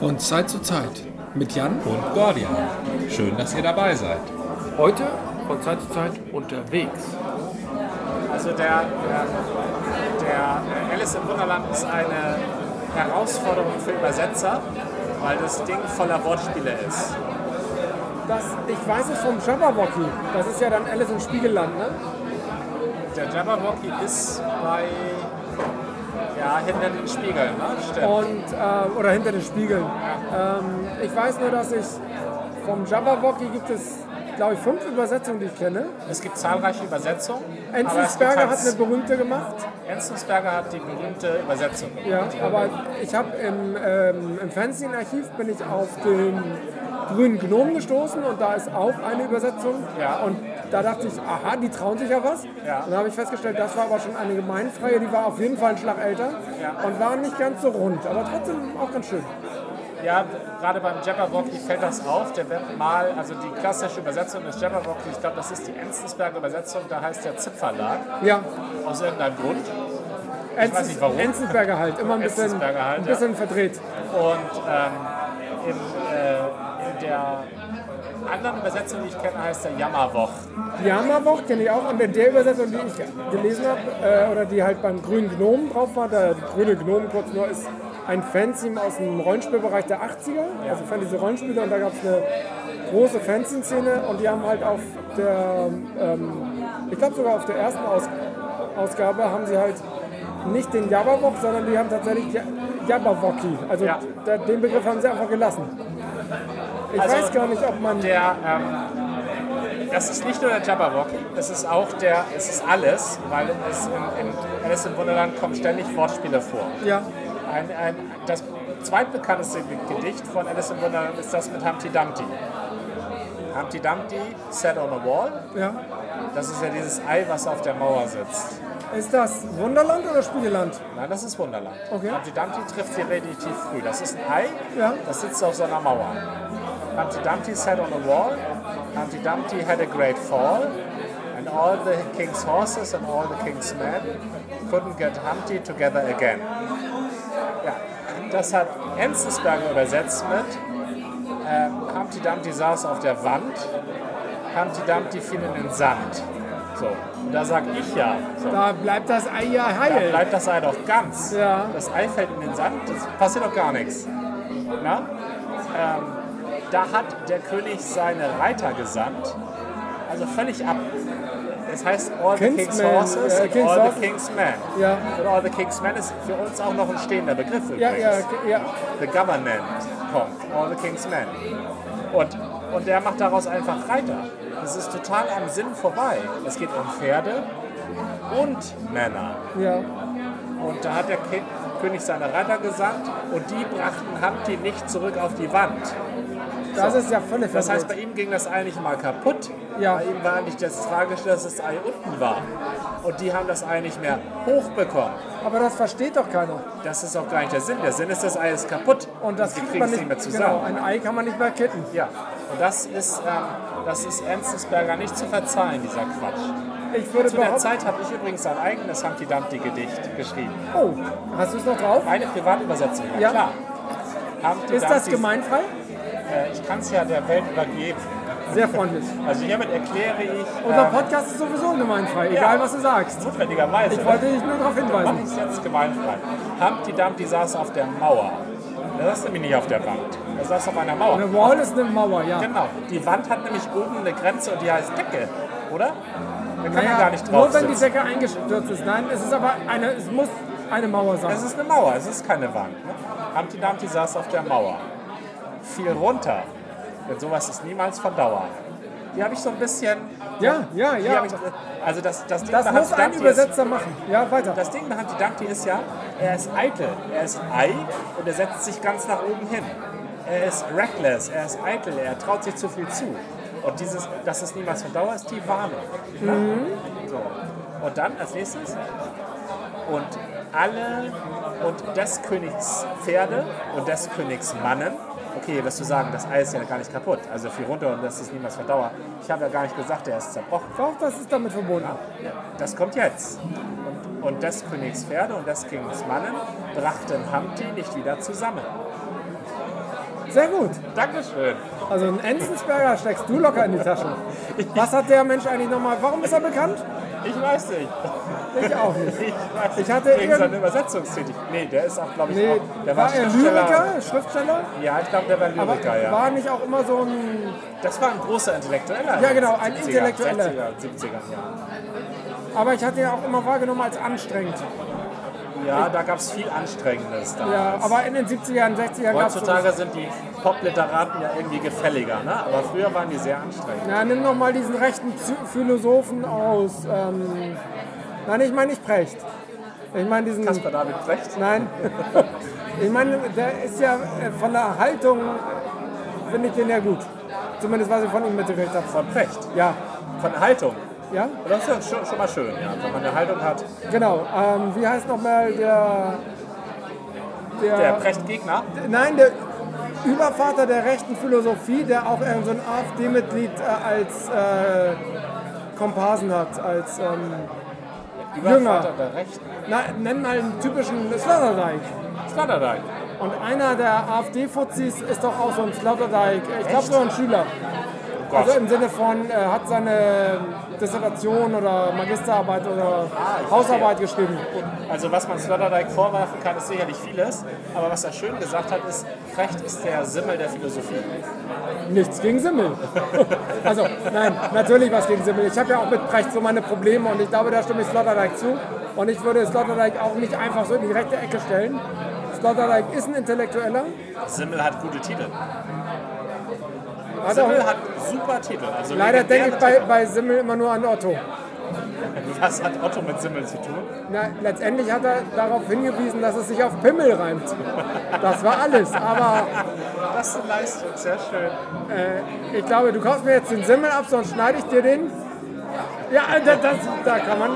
Von Zeit zu Zeit mit Jan und Gordian. Schön, dass ihr dabei seid. Heute von Zeit zu Zeit unterwegs. Also der, der, der Alice im Wunderland ist eine Herausforderung für Übersetzer, weil das Ding voller Wortspiele ist. Das, ich weiß es vom Jabberwocky. Das ist ja dann Alice im Spiegelland, ne? Der Jabberwocky ist bei hinter den Spiegeln, ne? Stimmt. Und, äh, oder hinter den Spiegeln. Ja. Ähm, ich weiß nur, dass ich vom Jabberwocky gibt es, glaube ich, fünf Übersetzungen, die ich kenne. Es gibt zahlreiche Übersetzungen. Enzensberger halt hat eine berühmte gemacht. Enzensberger hat die berühmte Übersetzung. Ja, aber ich habe im, ähm, im Fernsehen-Archiv bin ich auf den grünen Gnomen gestoßen und da ist auch eine Übersetzung. Ja. Und da dachte ich, aha, die trauen sich ja was. Ja. Und dann habe ich festgestellt, das war aber schon eine gemeinfreie, die war auf jeden Fall ein Schlag älter ja. und war nicht ganz so rund, aber trotzdem auch ganz schön. Ja, gerade beim Jabberwocky fällt das auf. Der wird mal, also die klassische Übersetzung des Jabberwocky, ich glaube, das ist die Enzensberger Übersetzung, da heißt der Zipverlag. Ja. Aus irgendeinem Grund. Ich Enzens, weiß nicht warum. Enzensberger halt, immer ein bisschen, halt, ein bisschen ja. verdreht. Und ähm, im, anderen Übersetzung, die ich kenne, heißt der Jammerwoch. Jammerwoch kenne ich auch. Und in der Übersetzung, die ich gelesen habe, äh, oder die halt beim grünen Gnomen drauf war, der grüne Gnomen kurz nur ist ein Fanzine aus dem Rollenspielbereich der 80er, ja. also Fantasy-Rollenspiele. Und da gab es eine große Fanzine-Szene und die haben halt auf der, ähm, ich glaube sogar auf der ersten Aus Ausgabe, haben sie halt nicht den Jabberwoch, sondern die haben tatsächlich Jabberwocky. Also ja. den Begriff haben sie einfach gelassen. Ich also weiß gar nicht, ob man. Der, ähm, das ist nicht nur der Jabberwocky, es ist auch der, es ist alles, weil es in, in Alice im Wunderland kommen ständig Wortspiele vor. Ja. Ein, ein, das zweitbekannteste Gedicht von Alice im Wunderland ist das mit Humpty Dumpty. Humpty Dumpty sat on a wall. Ja. Das ist ja dieses Ei, was auf der Mauer sitzt. Ist das Wunderland oder Spiegelland? Nein, das ist Wunderland. Okay. Humpty Dumpty trifft sie relativ früh. Das ist ein Ei, ja. das sitzt auf so einer Mauer. Humpty Dumpty sat on a wall. Humpty Dumpty had a great fall. And all the king's horses and all the king's men couldn't get Humpty together again. Ja, das hat Enzensberger übersetzt mit äh, Humpty Dumpty saß auf der Wand, Humpty Dumpty fiel in den Sand. So, und da sag ich ja. So, da bleibt das Ei ja heil. Da bleibt das Ei doch ganz. Ja. Das Ei fällt in den Sand, das passiert doch gar nichts. Na? Ähm, da hat der König seine Reiter gesandt, also völlig ab. Es heißt All the King's, King's Horses ja, and King's All the King's Men. Ja. Und All the King's Men ist für uns auch noch ein stehender Begriff übrigens. Ja, ja, ja. The Government kommt, All the King's Men. Und, und der macht daraus einfach Reiter. Das ist total am Sinn vorbei. Es geht um Pferde und Männer. Ja. Und da hat der König seine Reiter gesandt und die brachten Humpty nicht zurück auf die Wand. Das so. ist ja völlig Das heißt, bei ihm ging das eigentlich mal kaputt. Ja. Bei ihm war eigentlich das Tragische, dass das Ei unten war. Und die haben das Ei nicht mehr hochbekommen. Aber das versteht doch keiner. Das ist auch gar nicht der Sinn. Der Sinn ist, das Ei ist kaputt. Und das und kriegt man nicht, nicht mehr zusammen. Genau, ein Ei kann man nicht mehr kitten. Ja. Und das ist, ähm, das ist Enzensberger nicht zu verzeihen, dieser Quatsch. Ich würde Zu der Zeit habe ich übrigens ein eigenes Humpty Dumpty Gedicht geschrieben. Oh, hast du es noch drauf? Eine Privatübersetzung, ja, ja. klar. Humpty ist das gemeinfrei? Äh, ich kann es ja der Welt übergeben. Sehr freundlich. Also hiermit erkläre ich. Unser ähm, Podcast ist sowieso gemeinfrei, egal ja, was du sagst. Notwendigerweise. Ich wollte dich nur darauf hinweisen. Mach ich jetzt gemeinfrei. Humpty Dumpty saß auf der Mauer. Er saß nämlich nicht auf der Wand. Er saß auf einer Mauer. Eine Wall ist eine Mauer, ja. Genau. Die Wand hat nämlich oben eine Grenze und die heißt Decke, oder? Da kann naja, man gar nicht drauf Nur wenn die Decke eingestürzt ist. Nein, es ist aber eine, es muss eine Mauer sein. Es ist eine Mauer, es ist keine Wand. Ne? Humpty Dumpty saß auf der Mauer. Fiel runter denn sowas ist niemals von Dauer. Die habe ich so ein bisschen. Ja, ja, ja. Ich, also das, das Ding das muss ein Übersetzer ist, machen. Ja, weiter. Das Ding bei Dumpty ist ja, er ist eitel. Er ist Ei und er setzt sich ganz nach oben hin. Er ist reckless, er ist eitel, er traut sich zu viel zu. Und dieses, dass es niemals von Dauer ist, die Warnung. Mhm. So. Und dann als nächstes. Und alle und des Königs Pferde und des Königs Mannen okay, wirst du sagen, das Ei ist ja gar nicht kaputt. Also viel runter und das ist niemals von Dauer. Ich habe ja gar nicht gesagt, der ist zerbrochen. Doch, das ist damit verbunden. Ja, das kommt jetzt. Und, und des Königs Pferde und des Königs Mannen brachten Humpty nicht wieder zusammen. Sehr gut. Dankeschön. Also einen Enzensberger steckst du locker in die Tasche. Was hat der Mensch eigentlich nochmal? Warum ist er bekannt? Ich weiß nicht. Ich auch nicht. Ich weiß Ich hatte Wegen seiner Übersetzungstätig. Nee, der ist auch, glaube ich, Nee, auch. Der war er Schriftsteller. Lyriker, Schriftsteller? Ja, ich glaube, der war Aber Lyriker, ja. war nicht auch immer so ein. Das war ein großer Intellektueller. Ja, genau, ein 70er, Intellektueller. 60er, 70er Jahren. Aber ich hatte ihn auch immer wahrgenommen als anstrengend. Ja, da gab es viel Anstrengendes damals. Ja, aber in den 70ern, 60ern gab es. Heutzutage sind die Popliteraten ja irgendwie gefälliger, ne? aber früher waren die sehr anstrengend. Ja, nimm noch mal diesen rechten Philosophen aus. Ähm, nein, ich meine nicht Precht. Ich meine diesen. Kaspar David Brecht? Nein. ich meine, der ist ja äh, von der Haltung, finde ich den ja gut. Zumindest was ich von ihm mitgekriegt habe. Von Brecht. Ja. Von der Haltung. Ja, Das ist ja schon, mal schön, ja. wenn man eine Haltung hat. genau. Ähm, wie heißt nochmal der. Der Brecht-Gegner, Nein, der Übervater der rechten Philosophie, der auch irgend so ein AfD-Mitglied äh, als äh, Komparsen hat, als. Ähm, Übervater der Rechten. na, nenn mal einen typischen Sloterdijk. Sloterdijk. Und einer der AfD-Fuzis ist doch auch so ein Sloterdijk. Ich glaube, so ein Schüler. Gott. Also im Sinne von, er hat seine Dissertation oder Magisterarbeit oder Ah, Hausarbeit geschrieben. Also was man Sloterdijk vorwerfen kann, ist sicherlich vieles. Aber was er schön gesagt hat, ist, Brecht ist der Simmel der Philosophie. Nichts gegen Simmel. Also, nein, natürlich was gegen Simmel. Ich habe ja auch mit Brecht so meine Probleme und ich glaube, da stimme ich Sloterdijk zu. Und ich würde Sloterdijk auch nicht einfach so in die rechte Ecke stellen. Sloterdijk ist ein Intellektueller. Simmel hat gute Titel. Hat Simmel hat super Titel. Also leider denke ich bei, bei Simmel immer nur an Otto. Was hat Otto mit Simmel zu tun? Na, letztendlich hat er darauf hingewiesen, dass es sich auf Pimmel reimt. Das war alles. Aber Das ist eine Leistung, sehr schön. äh, ich glaube, du kaufst mir jetzt den Simmel ab, sonst schneide ich dir den. Ja, das, das, da kann man.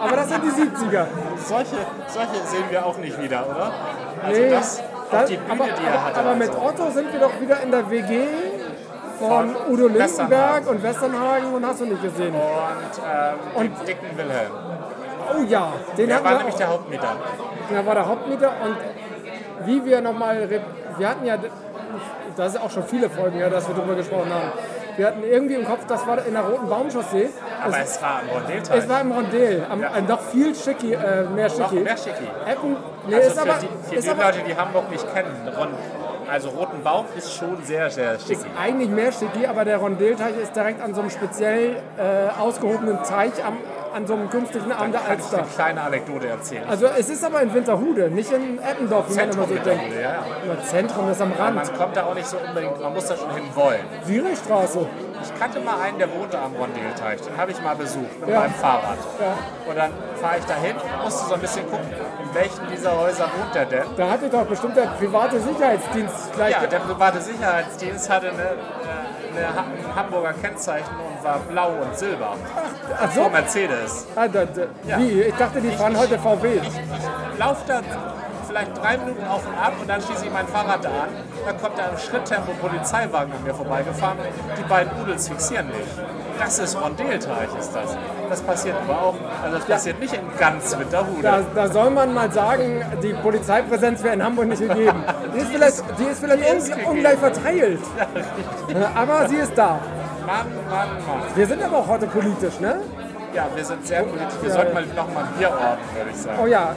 Aber das sind die 70er. Solche, solche sehen wir auch nicht wieder, oder? Also Nee, das, das- die Bühne, aber, die er hatte. aber mit also. Otto sind wir doch wieder in der WG von Von Udo Lindenberg und Westernhagen und hast du nicht gesehen. Und, ähm, und dicken Wilhelm. Oh ja, den Der war nämlich auch. der Hauptmieter. Er war der Hauptmieter und wie wir nochmal, wir hatten ja, das ist auch schon viele Folgen her, dass wir darüber gesprochen haben. Wir hatten irgendwie im Kopf, das war in der Roten Baumchaussee. Aber Es, es war am Rondellteich. es war im Rondell, am, äh, noch viel schicki, äh, mehr noch schicki. mehr schicki. Eppen, nee, Also ist für aber, die, für ist die aber Leute, die Hamburg nicht kennen, Ron, also Roten Baum ist schon sehr, sehr schick. eigentlich mehr schicki, aber der Rondellteich ist direkt an so einem speziell äh, ausgehobenen Teich am, an so einem künstlichen Arm der Kann ich Alster. eine kleine Anekdote erzählen. Also es ist aber in Winterhude, nicht in Eppendorf, wie man immer so denkt. ja, ja. Zentrum ist am Rand. Man kommt da auch nicht so unbedingt, man muss da schon hin wollen. Sirichstraße. Ich kannte mal einen, der wohnte am Rondellteich. Den habe ich mal besucht mit Ja. meinem Fahrrad. Ja. Und dann fahre ich dahin und musste so ein bisschen gucken, in welchen dieser Häuser wohnt er denn. Da hatte doch bestimmt der private Sicherheitsdienst gleich. Ja, der private Sicherheitsdienst hatte eine, eine, Ha- ein Hamburger Kennzeichen und war blau und silber. Ach so. Vor Mercedes. Ah, da, da, Ja. Wie? Ich dachte, die fahren heute VW. Ich laufe da vielleicht drei Minuten auf und ab und dann schließe ich mein Fahrrad da an. Dann kommt da im Schritttempo ein Polizeiwagen an mir vorbeigefahren. Die beiden Udels fixieren mich. Das ist Rondellteich, ist das. Das passiert aber auch, also das passiert nicht in ganz Winterhude. Da, da soll man mal sagen, die Polizeipräsenz wäre in Hamburg nicht gegeben. Die ist vielleicht, die ist vielleicht Die ungleich verteilt. Aber sie ist da. Mann, Mann, Mann. Wir sind aber auch heute politisch, ne? Ja, wir sind sehr politisch. Wir sollten mal noch mal ein Bier ordnen, würde ich sagen. Oh ja.